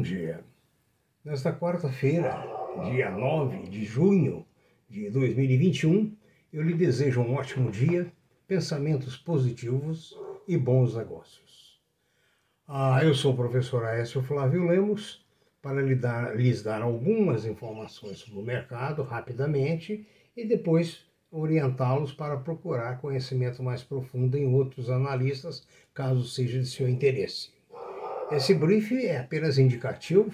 bom dia. Nesta quarta-feira, dia 9 de junho de 2021, eu lhe desejo um ótimo dia, pensamentos positivos e bons negócios. Ah, eu sou o professor Aécio Flávio Lemos para lhe dar, lhes dar algumas informações sobre o mercado rapidamente e depois orientá-los para procurar conhecimento mais profundo em outros analistas, caso seja de seu interesse. Esse briefing é apenas indicativo,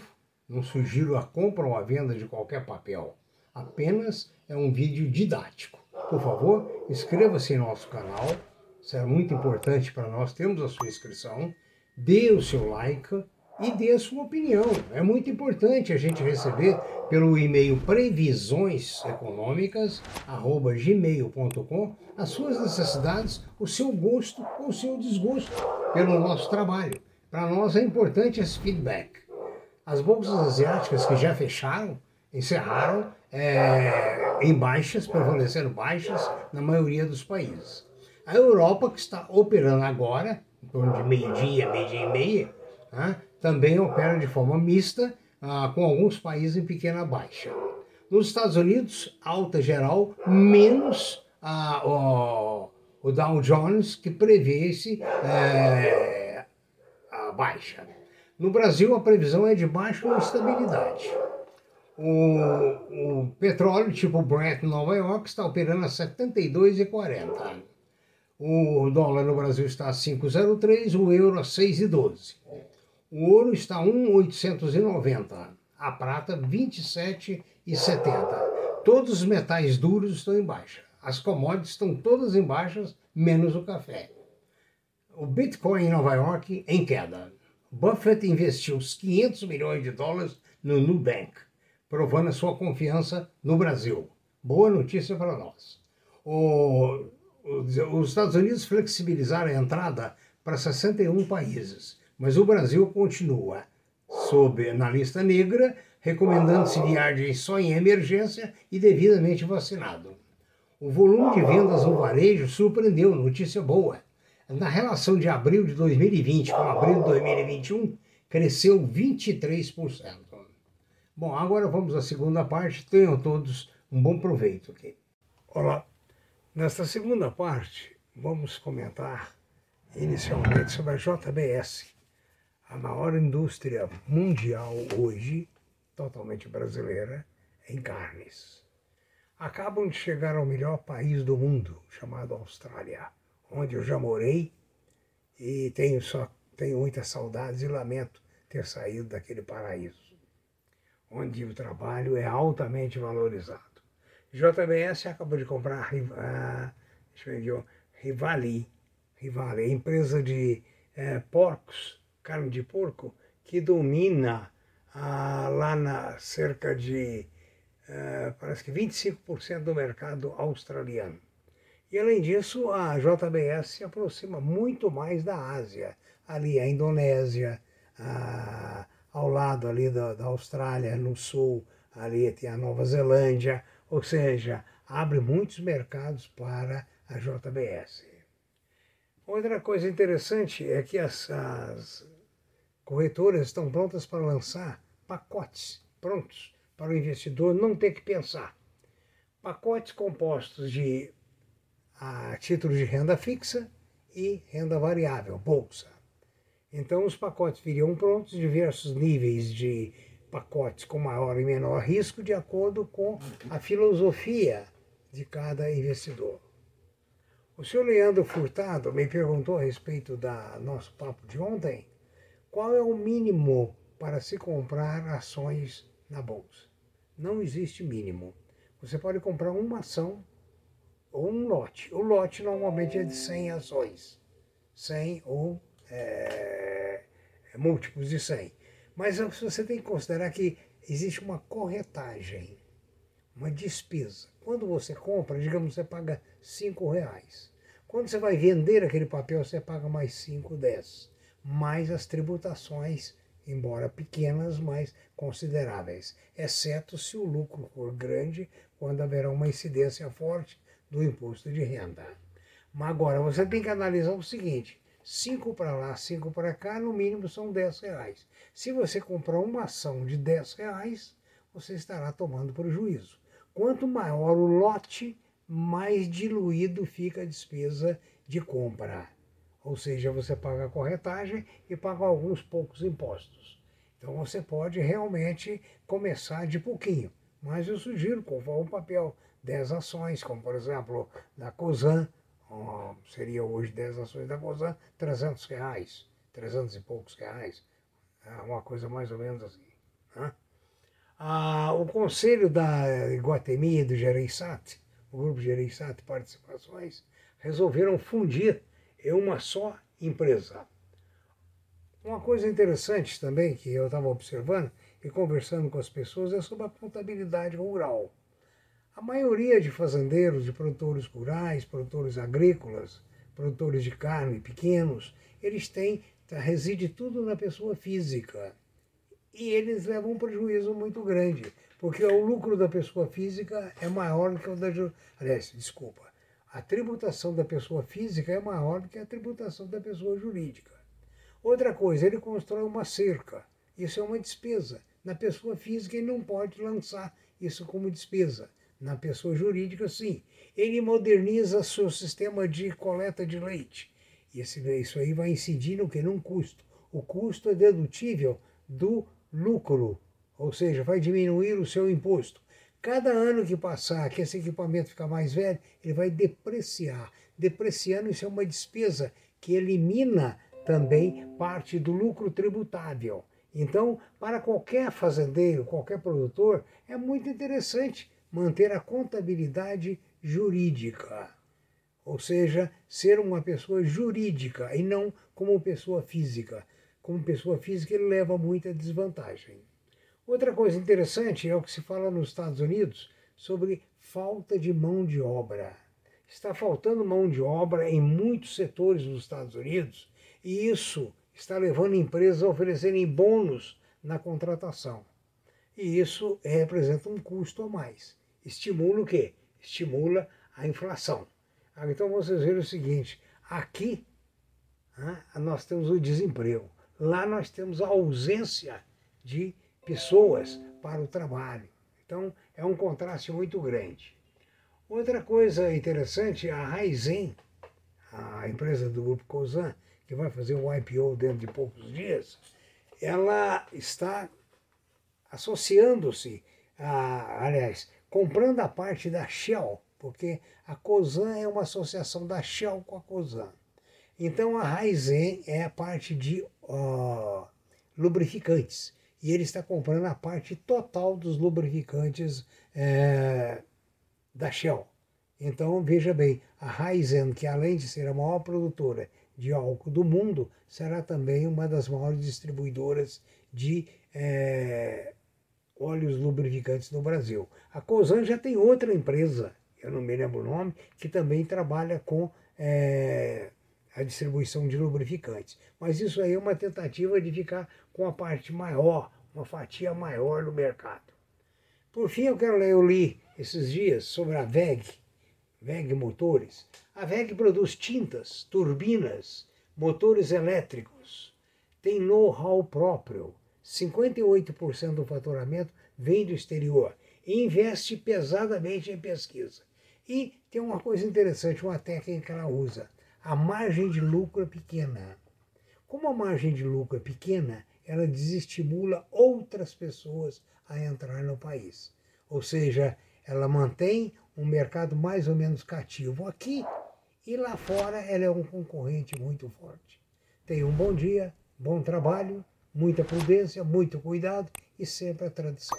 não sugiro a compra ou a venda de qualquer papel, apenas é um vídeo didático. Por favor, inscreva-se em nosso canal, será muito importante para nós termos a sua inscrição, dê o seu like e dê a sua opinião. É muito importante a gente receber pelo e-mail previsõeseconômicas@gmail.com as suas necessidades, o seu gosto ou o seu desgosto pelo nosso trabalho. Para nós é importante esse feedback. As bolsas asiáticas que já fecharam, encerraram é, em baixas, prevaleceram baixas na maioria dos países. A Europa, que está operando agora, em torno de meio-dia, meio-dia e meia, né, também opera de forma mista, ah, com alguns países em pequena baixa. Nos Estados Unidos, alta geral, menos ah, o, o, Dow Jones, que prevê esse, é, baixa. No Brasil, a previsão é de baixa estabilidade. O, o petróleo tipo Brent Nova York está operando a 72,40. O dólar no Brasil está a 5,03, o euro a 6,12. O ouro está a 1,890, a prata 27,70. Todos os metais duros estão em baixa. As commodities estão todas em baixas, menos o café. O Bitcoin em Nova York em queda. Buffett investiu os 500 milhões de dólares no Nubank, provando a sua confiança no Brasil. Boa notícia para nós. O, os Estados Unidos flexibilizaram a entrada para 61 países mas o Brasil continua sob na lista negra, recomendando-se viagem só em emergência e devidamente vacinado. O volume de vendas no varejo surpreendeu, notícia boa. Na relação de abril de 2020 com abril de 2021, cresceu 23%. Bom, agora vamos à segunda parte. Tenham todos um bom proveito aqui. Olá. Nesta segunda parte, vamos comentar inicialmente sobre a JBS, a maior indústria mundial hoje, totalmente brasileira, em carnes. Acabam de chegar ao melhor país do mundo, chamado Austrália, onde eu já morei e tenho, só, tenho muitas saudades e lamento ter saído daquele paraíso, onde o trabalho é altamente valorizado. JBS acabou de comprar a, Rivali, Rivali, empresa de uh, porcos carne de porco, que domina lá na cerca de, ah, parece que 25% do mercado australiano. E além disso, a JBS se aproxima muito mais da Ásia, ali a Indonésia, ah, ao lado ali da, da Austrália, no sul, ali tem a Nova Zelândia, ou seja, abre muitos mercados para a JBS. Outra coisa interessante é que as, as Corretoras estão prontas para lançar pacotes prontos para o investidor não ter que pensar. Pacotes compostos de a títulos de renda fixa e renda variável, bolsa. Então, os pacotes viriam prontos, diversos níveis de pacotes com maior e menor risco, de acordo com a filosofia de cada investidor. O senhor Leandro Furtado me perguntou a respeito da nosso papo de ontem qual é o mínimo para se comprar ações na bolsa? Não existe mínimo. Você pode comprar uma ação ou um lote. O lote normalmente é de 100 ações. 100 ou é, múltiplos de 100. Mas você tem que considerar que existe uma corretagem, uma despesa. Quando você compra, digamos, você paga 5 reais. Quando você vai vender aquele papel, você paga mais 5, 10 mais as tributações, embora pequenas, mas consideráveis, exceto se o lucro for grande, quando haverá uma incidência forte do imposto de renda. Mas agora você tem que analisar o seguinte: cinco para lá, cinco para cá, no mínimo são 10 reais. Se você comprar uma ação de 10 reais, você estará tomando prejuízo. Quanto maior o lote, mais diluído fica a despesa de compra. Ou seja, você paga a corretagem e paga alguns poucos impostos. Então você pode realmente começar de pouquinho. Mas eu sugiro, conforme o papel, 10 ações, como por exemplo da COSAN, seria hoje 10 ações da COSAN, 300 reais, 300 e poucos reais, é uma coisa mais ou menos assim. Né? Ah, o conselho da Iguatemi e do Gereissat, o grupo Gereissat Participações, resolveram fundir em uma só empresa. Uma coisa interessante também que eu estava observando e conversando com as pessoas é sobre a contabilidade rural. A maioria de fazendeiros, de produtores rurais, produtores agrícolas, produtores de carne pequenos, eles têm, tá, reside tudo na pessoa física. E eles levam um prejuízo muito grande, porque o lucro da pessoa física é maior do que o da. Aliás, desculpa, a tributação da pessoa física é maior do que a tributação da pessoa jurídica. Outra coisa, ele constrói uma cerca. Isso é uma despesa. Na pessoa física, ele não pode lançar isso como despesa. Na pessoa jurídica, sim. Ele moderniza seu sistema de coleta de leite. Esse, isso aí vai incidir no que? Num custo. O custo é dedutível do lucro, ou seja, vai diminuir o seu imposto. Cada ano que passar, que esse equipamento ficar mais velho, ele vai depreciar. Depreciando, isso é uma despesa que elimina também parte do lucro tributável. Então, para qualquer fazendeiro, qualquer produtor, é muito interessante manter a contabilidade jurídica. Ou seja, ser uma pessoa jurídica e não como pessoa física. Como pessoa física, ele leva muita desvantagem. Outra coisa interessante é o que se fala nos Estados Unidos sobre falta de mão de obra. Está faltando mão de obra em muitos setores dos Estados Unidos e isso está levando empresas a oferecerem bônus na contratação. E isso representa um custo a mais. Estimula o quê? Estimula a inflação. Então vocês verem o seguinte: aqui né, nós temos o desemprego, lá nós temos a ausência de pessoas para o trabalho. Então é um contraste muito grande. Outra coisa interessante, a Raizen, a empresa do grupo Cosan, que vai fazer um IPO dentro de poucos dias, ela está associando-se, aliás, comprando a parte da Shell, porque a Cosan é uma associação da Shell com a Cosan. Então a Raizen é a parte de uh, lubrificantes e ele está comprando a parte total dos lubrificantes é, da Shell. Então, veja bem, a Raizen, que além de ser a maior produtora de álcool do mundo, será também uma das maiores distribuidoras de é, óleos lubrificantes no Brasil. A Cosan já tem outra empresa, eu não me lembro o nome, que também trabalha com é, a distribuição de lubrificantes. Mas isso aí é uma tentativa de ficar com a parte maior uma fatia maior do mercado. Por fim, eu quero ler, eu li esses dias sobre a VEG, VEG Motores. A VEG produz tintas, turbinas, motores elétricos, tem know-how próprio, 58% do faturamento vem do exterior e investe pesadamente em pesquisa. E tem uma coisa interessante, uma técnica que ela usa. A margem de lucro é pequena. Como a margem de lucro é pequena, ela desestimula outras pessoas a entrar no país. Ou seja, ela mantém um mercado mais ou menos cativo aqui e lá fora ela é um concorrente muito forte. Tenha um bom dia, bom trabalho, muita prudência, muito cuidado e sempre a tradição.